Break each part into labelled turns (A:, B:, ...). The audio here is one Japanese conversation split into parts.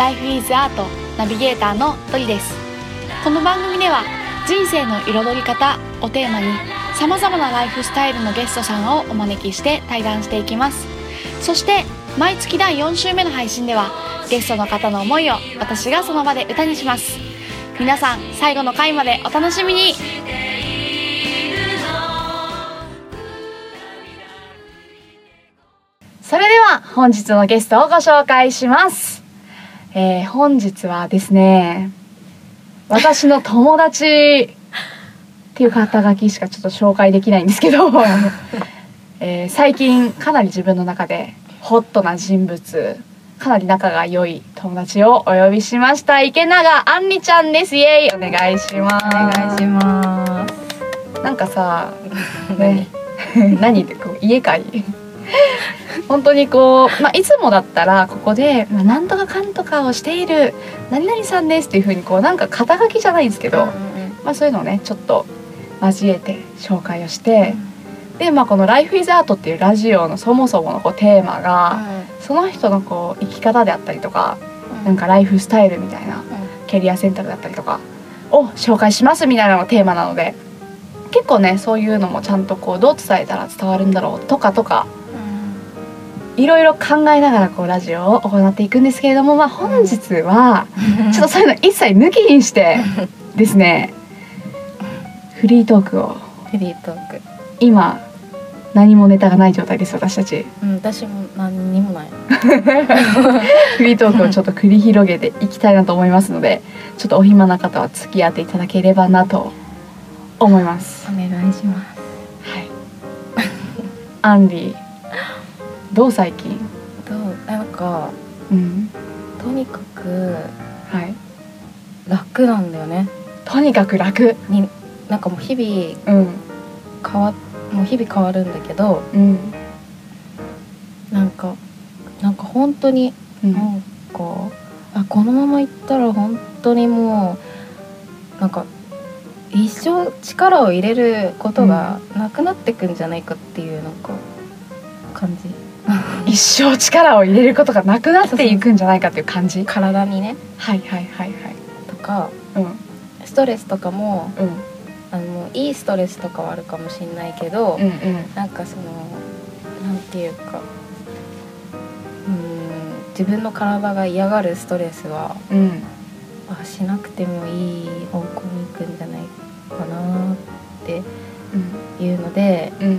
A: Life is Art ナビゲーターのトリです。この番組では人生の彩り方をテーマにさまざまなライフスタイルのゲストさんをお招きして対談していきます。そして毎月第4週目の配信ではゲストの方の思いを私がその場で歌にします。皆さん最後の回までお楽しみに。それでは本日のゲストをご紹介します、えー本日はですね私の友達っていう肩書きしかちょっと紹介できないんですけど、えー最近かなり自分の中でホットな人物かなり仲が良い友達をお呼びしました池永あんりちゃんです。イエイ。お願いします。
B: お願いします。
A: なんかさ、ね、何？ってこう家かい？本当にこう、まあ、いつもだったらここで「まあ、なんとかかんとかをしている何々さんです」っていうふうにこうなんか肩書きじゃないんですけど、まあ、そういうのをねちょっと交えて紹介をして、で、まあ、この「Life is Art」っていうラジオのそもそものこうテーマが、その人のこう生き方であったりとかなんかライフスタイルみたいなキャリア選択だったりとかを紹介しますみたいなのがテーマなので結構ねそういうのもちゃんとこうどう伝えたら伝わるんだろうとかとかいろいろ考えながらこうラジオを行っていくんですけれども、まあ、本日はちょっとそういうの一切抜きにして ですねフリートークを。
B: フリートーク。
A: 今何もネタがない状態です私たち。
B: うん、私も何にもない。
A: フリートークをちょっと繰り広げていきたいなと思いますのでちょっとお暇な方は付き合っていただければなと思います。
B: お願いします。
A: はい。アンリーどう最近？
B: どう、なんか、
A: うん。
B: とにかく
A: はい。
B: 楽なんだよね。
A: とにかく楽？
B: に、なんかもう日々
A: うん。
B: 変わ、もう日々変わるんだけど、
A: うん。
B: なんか、なんか本当に、
A: うん。
B: なんか、あ、このまま行ったら本当にもう、なんか。一生力を入れることがなくなってくんじゃないかっていうなんか感じ
A: 一生力を入れることがなくなっていくんじゃないかっていう感じ？
B: 体にね。
A: はいはいはいはい。
B: とか
A: うん。
B: ストレスとかも
A: うん。
B: あのいいストレスとかはあるかもしれないけど、
A: うんうん。
B: なんかそのなんていうかうーん自分の体が嫌がるストレスは
A: うん。
B: あしなくてもいい方向に行くんじゃないかなっていうので
A: うん
B: なん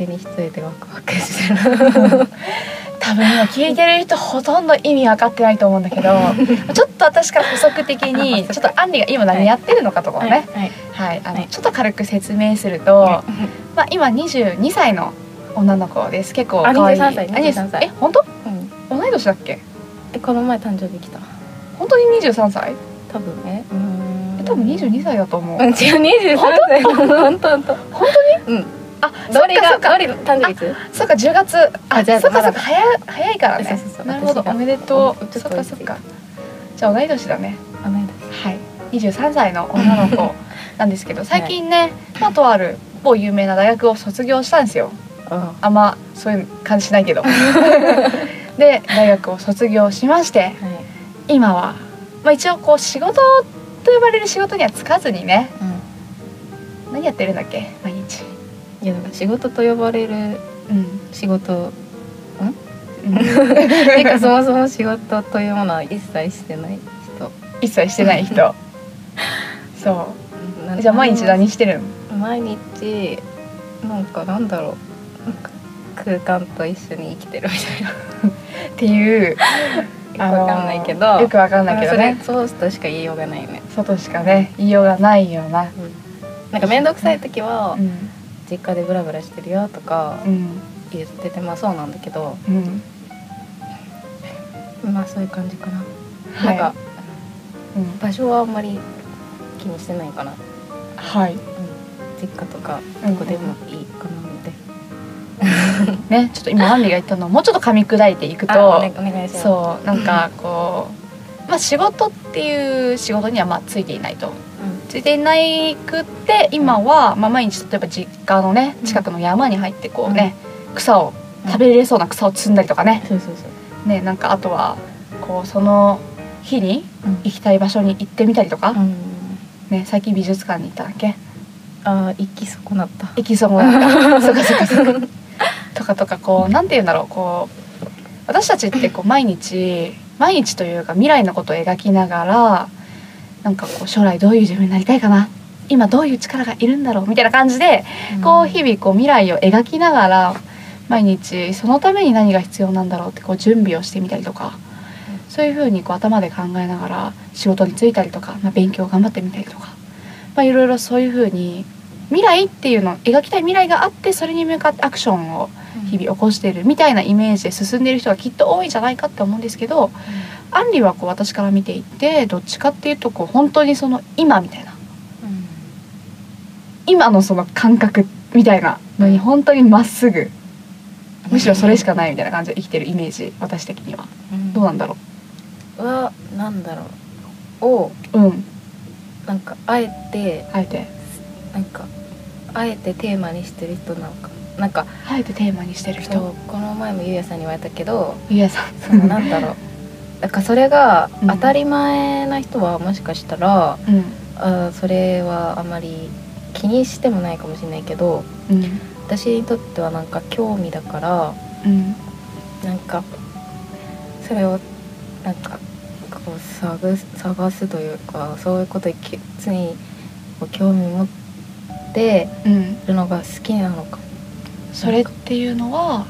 B: 手に一人でワクワクしてる。
A: 多分今聞いてる人ほとんど意味分かってないと思うんだけど ちょっと私から補足的にちょっとアンリが今何やってるのかとかをね、
B: はい
A: はい、あの
B: はい
A: ちょっと軽く説明すると、まあ今22歳の女の子です。結構
B: あ
A: 可愛い。
B: 23歳
A: あ
B: 23歳
A: え、本当？
B: うん
A: 同い年だっけ？
B: でこの前誕生日来た
A: 本当に23歳？
B: 多分えうーん
A: え多分22歳だと思う。
B: うん違う23歳本当本当
A: 本当に？
B: うん
A: あ、
B: どれがどれ誕生日いつ？
A: そっか10月。あ、
B: あじゃあ
A: そっかそっ
B: まだ
A: か早い早いからね。なるほど。おめでとう。そっかそっか。じゃあ同い年だね。
B: あない
A: はい。23歳の女の子なんですけど、最近ね、まあとある某有名な大学を卒業したんですよ。
B: あ
A: あんまそういう感じしないけど で大学を卒業しまして
B: はい
A: 今は、まあ、一応こう仕事と呼ばれる仕事には就かずにね
B: う
A: 何やってるんだっけ？
B: いやなんか仕事と呼ばれる
A: うん、
B: 仕事
A: うん、
B: ていう かそもそも仕事というものは一切してない人。
A: 一切してない人。そ
B: な
A: うじゃあ毎日何してるの？
B: 毎日なんかなんだろう。空間と一緒に生きてるみたいな。
A: っていう。
B: よくわかんないけど、
A: よくわかんないけどね。
B: そうとしか言いようがないよね。
A: 外しかね言いようがないような。
B: なんか面倒くさい時は
A: うん
B: 実家でブラブラしてるよとか
A: うん。
B: 言っててまあそうなんだけど
A: うん。
B: まあそういう感じかな、
A: はい。
B: なんか
A: うん。
B: 場所はあんまり気にしてないかな、
A: はい。
B: うん、実家とか
A: うん。
B: どこでもいいかなみたい
A: ねちょっと今アンリが言ったのをもうちょっと噛み砕いていく
B: な、
A: とそうなんかこうまあ仕事っていう仕事にはまあついていないと
B: う
A: ついていないくって今は、まあ、毎日例えば実家のね近くの山に入ってこうね、草を食べれそうな草を摘んだりとかね。
B: ん、そうそうそう。
A: ねなんかあとはこうその日に
B: うん。
A: 行きたい場所に行ってみたりとか、
B: うん。
A: ね最近美術館に行ったんだっけ？
B: ああ行き損なった。
A: 行きそうもなった。そっかそっかそっか。とかとかこうなんて言うんだろうこう私たちってこう毎日毎日というか未来のことを描きながらなんかこう将来どういう自分になりたいかな？今どういう力がいるんだろう？みたいな感じでこう日々こう未来を描きながら毎日そのために何が必要なんだろうってこう準備をしてみたりとかそういうふうにこう頭で考えながら仕事に就いたりとか、まあ、勉強を頑張ってみたりとか、まあ、いろいろそういうふうに未来っていうの描きたい未来があってそれに向かってアクションを日々起こしているみたいなイメージで進んでいる人がきっと多いんじゃないかって思うんですけどアンリはこう私から見ていてどっちかっていうとこう本当にその今みたいな。今のその感覚みたいなのに本当にまっすぐ。むしろそれしかないみたいな感じで生きてるイメージ私的には。どうなんだろ
B: はなんだろう。を
A: ううん。
B: なんかあえて
A: あえて。
B: なんかあえてテーマにしてる人なのか。なんか
A: あえてテーマにしてる人。
B: この前もゆうやさんに言われたけど
A: ゆうやさん。
B: そのなんだろう。なんかそれが
A: うん。
B: 当たり前な人はもしかしたら、
A: うん。
B: あーそれはあまり気にしてもないかもしれないけど
A: うん。
B: 私にとってはなんか興味だから
A: うん。
B: なんかそれをなんかこう探す探すというかそういうことにき常に興味持って
A: うん
B: るのが好きなのか。も
A: それっていうのは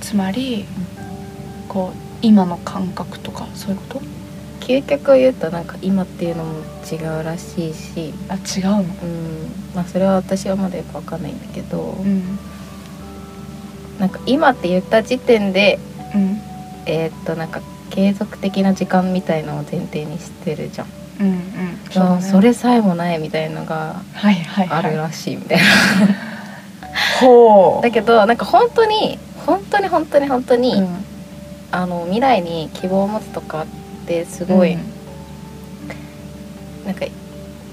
A: つまりこう今の感覚とかそういうこと？
B: 究極を言うとなんか今っていうのも違うらしいし。
A: あ違うの？
B: うん。まあそれは私はまだよくわかんないんだけど。
A: うん。
B: なんか今って言った時点で
A: うん。
B: えーっとなんか継続的な時間みたいのを前提にしてるじゃん
A: うんうん。
B: そ
A: だね。
B: それさえもないみたいのがあるらしいみたいな、
A: ほう。
B: だけどなんか本当に本当に本当に本当に、
A: うん。
B: あの未来に希望を持つとかってすごい、
A: うん。
B: なんか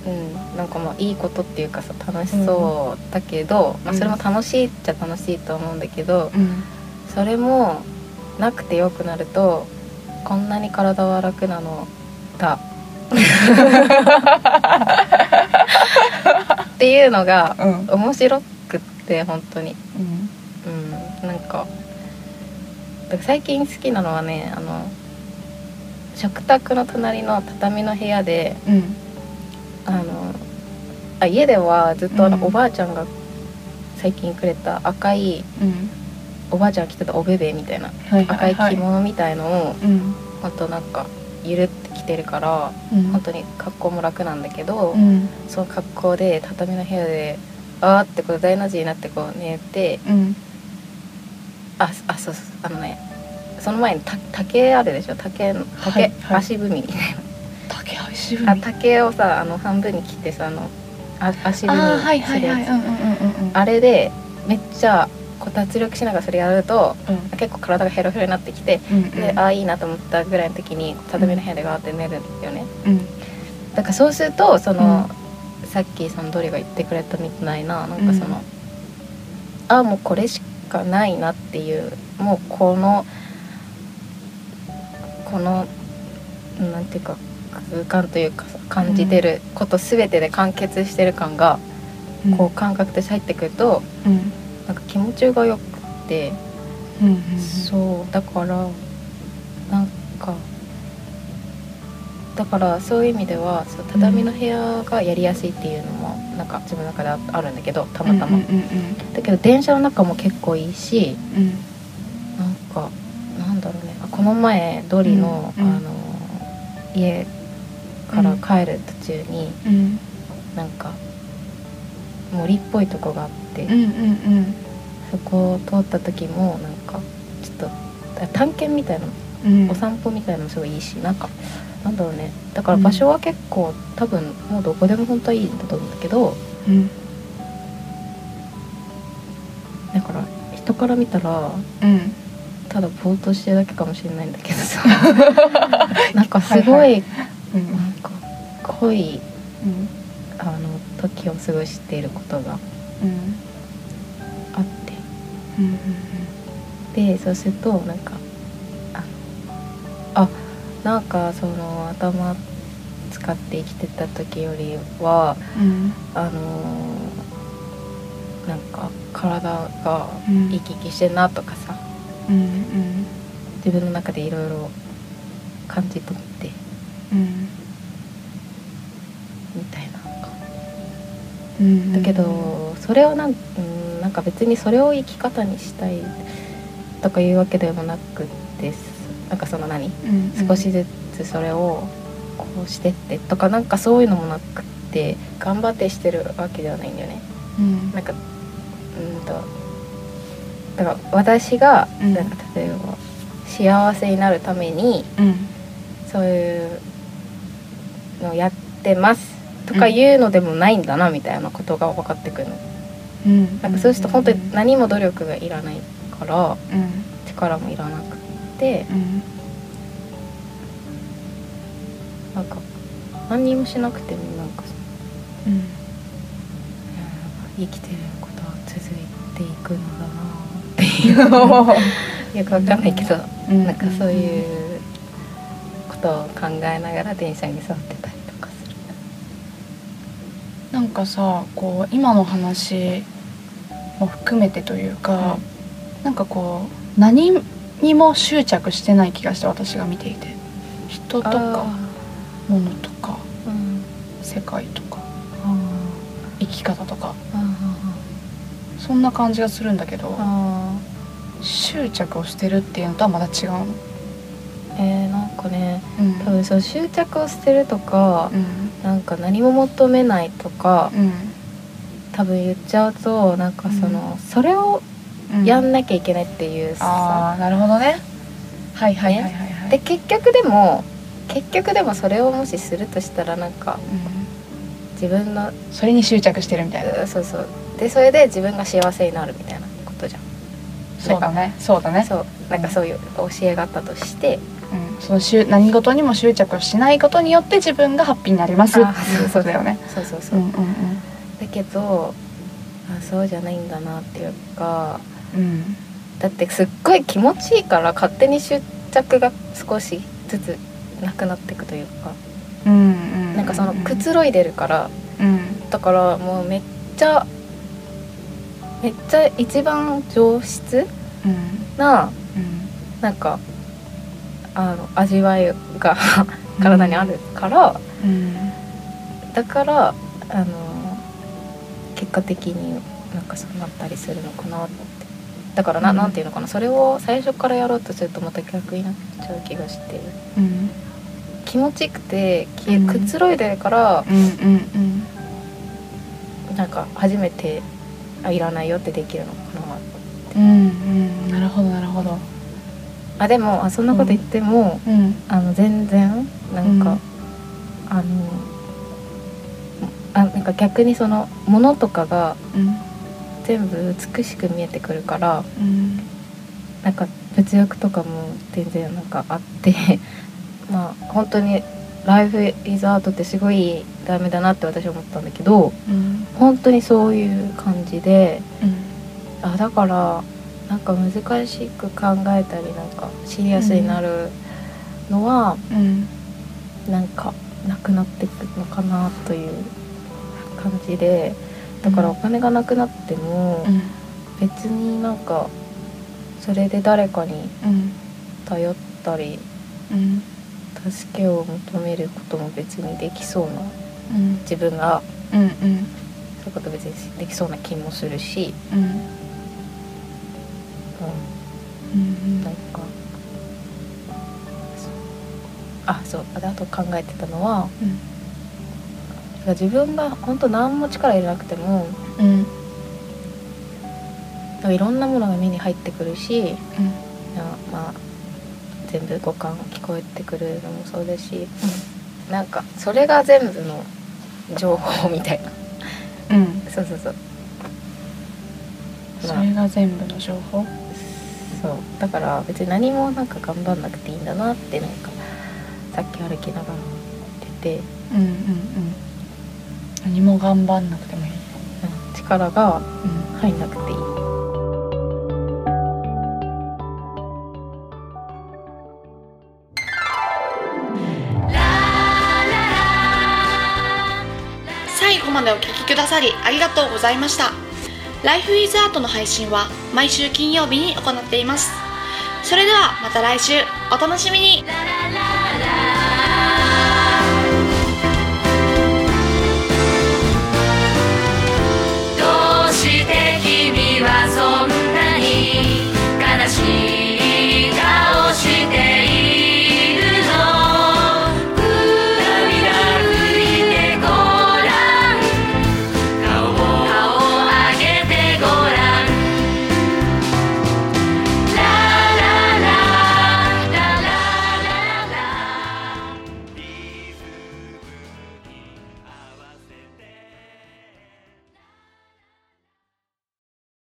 B: うんなんかまあいいことっていうかさ楽しそうだけど、まあ、それも楽しいっちゃ楽しいと思うんだけど、
A: うん。
B: それもなくてよくなるとこんなに体は楽なのだっていうのが
A: うん。
B: 面白くって本当に。
A: うん。
B: うんなんか最近好きなのはねあの食卓の隣の畳の部屋で
A: うん。
B: あのあ家ではずっとあの、
A: うん。
B: おばあちゃんが最近くれた赤い
A: うん。
B: おばあちゃんが着てたおべべみたいな
A: はいは
B: 赤い
A: い。はい
B: 着物みたいのを
A: うん。
B: ほんとなんかゆるって着てるから
A: うん。
B: 本当に格好も楽なんだけど、
A: うん。
B: その格好で畳の部屋であーってこう大の字になってこう寝て
A: うん。
B: ああそうそうあのねその前にた竹あるでしょ？竹の竹、
A: はいはい。
B: 足踏み。みたい
A: 竹足踏み。
B: なあ竹をさあの半分に切ってさあのあ足踏みするやつ。あれでめっちゃこう脱力しながらそれやると
A: うん。
B: 結構体がヘロヘロになってきて
A: うんうん。
B: でああいいなと思ったぐらいの時に畳の部屋でガーって寝るよね。
A: うん。
B: だからそうするとその、さっきそのドリが言ってくれたみたいななんかその、
A: うん。
B: あもうこれしかないなっていうもうこのこのなんていうか空間というかさ感じてること全てで完結してる感が、
A: うん。
B: こう感覚として入ってくると
A: うん
B: なんか気持ちがよくって、
A: うんうん
B: そうだからなんかだからそういう意味ではそう畳の部屋がやりやすいっていうのもなんか自分の中でああるんだけどたまたま、
A: うんうんうん
B: だけど電車の中も結構いいし
A: うん。
B: なんかなんだろうね。あこの前ドリの,、
A: うんうん。
B: あの家から帰る途中に、
A: うん。
B: なんか森っぽいとこがあって、
A: うんうんうん。
B: そこを通った時もなんかちょっと探検みたいな
A: うん。
B: お散歩みたいなのもすごいいいしなんかなんだろうね。だから場所は結構、多分もうどこでも本当はいいんだと思うんだけど
A: うん。
B: だから人から見たら
A: うん。
B: ただぼーっとしてるだけかもしれないんだけどさ。なんかすごい、
A: はい。うん。
B: なんか濃い
A: うん
B: 時を過ごしていることが
A: うん。
B: あって。
A: うん
B: でそうするとなんかあのなんかその頭使って生きてた時よりは
A: うん。
B: あのーなんか体が
A: うん。
B: 生き生きしてんなとかさ。
A: うん。
B: 自分の中でいろいろ感じ取って。
A: うん
B: だけどそれをなん,、うん、なんか別にそれを生き方にしたいとかいうわけでもなくてなんかその何
A: うん
B: 少しずつそれをこうしてってとかなんかそういうのもなくって頑張ってしてるわけではないんだよね。
A: うん。
B: なんかうんとだから私が
A: うん。
B: なんか例えば幸せになるために
A: うん。
B: そういうのをやってますとかいうのでもないんだなみたいなことが分かってくる。の。
A: うん。
B: なんかそうすると本当に何も努力がいらないから
A: うん。
B: 力もいらなくって
A: うん。
B: なんか何にもしなくてもなんか
A: うん
B: 生きてることは続いていくのだなっていう。よくわかんないけど、
A: うん。
B: なんかそういうことを考えながら電車に座ってた。
A: なんかさこう今の話も含めてというか、なんかこう何にも執着してない気がして私が見ていて。人とか物とか
B: うん。
A: 世界とか
B: あ
A: 生き方とか。そんな感じがするんだけど執着をしてるっていうのとはまた違うの？
B: ーえー、なんかね
A: うん。
B: 多分そう執着を捨てるとか、
A: うん
B: なんか何も求めないとか
A: うん。
B: 多分言っちゃうとなんかその、それを
A: うん。
B: やんなきゃいけないっていうさ、
A: ああなるほどね。はいはいはいはい。はい
B: で結局でも結局でもそれをもしするとしたらなんか
A: うん。
B: 自分の
A: それに執着してるみたいな。
B: そうそう。でそれで自分が幸せになるみたいなことじゃん。
A: そうだね。そうだね。
B: そう。なんかそういう教えがあったとして、
A: うん、そのしゅ何事にも執着をしないことによって自分がハッピーになります。って
B: あ
A: いうことだよね。
B: そうそうそう。う、
A: んうん
B: だけどあそうじゃないんだなっていうか
A: うん。うん
B: だってすっごい気持ちいいから勝手に執着が少しずつなくなっていくというか、
A: うんうん。
B: なんかそのくつろいでるから。
A: うん。
B: だからもうめっちゃめっちゃ一番上質
A: うん。
B: な
A: うん。
B: なんかあの味わいが体にあるから、
A: うん。
B: だからあの結果的になんかそうなったりするのかなって。だからな,、
A: うん。
B: ん、なんていうのかな。それを最初からやろうとするとまた逆になっちゃう気がして。
A: うん
B: 気持ちよくてくつろいでるから、
A: うんうん
B: なんか初めてあいらないよってできるのかな
A: うんうん。なるほどなるほど
B: あでもあそんなこと言っても、
A: うん。
B: あの全然なんか、
A: うん。
B: あのあなんか逆にそのものとかが
A: うん。
B: 全部美しく見えてくるから
A: うん。
B: なんか物欲とかも全然なんかあって まあ本当にライフイズアートってすごいダメだなって私は思ったんだけど
A: うん。
B: 本当にそういう感じで
A: うん。
B: あだからなんか難しく考えたりなんかシリアスになるのは、
A: うん。
B: なんかなくなっていくのかなという感じでだからお金がなくなっても
A: うん。
B: 別になんかそれで誰かに
A: うん
B: 頼ったり
A: うん
B: 助けを求めることも別にできそうな
A: うん。
B: 自分がそういうこと別にできそうな気もするし、
A: うん
B: う
A: うん。
B: ん、なんか。あそう。あと考えてたのは
A: うん。
B: 自分が本当何も力入れなくても
A: うん。
B: なんかいろんなものが目に入ってくるし
A: うん。
B: なまあ全部五感聞こえてくるのもそうだしなんかそれが全部の情報みたいな。
A: うん。
B: そうそうそう
A: それが全部の情報？
B: そう。だから別に何もなんか頑張んなくていいんだなってなんかさっき歩きながら出て
A: うんうんうん。何も頑張んなくてもいい、
B: うん、力が入んなくていい、最後ま
C: でお聞きくださりありがとうございました。ライフイズアートの配信は毎週金曜日に行っています。それではまた来週お楽しみに。どうして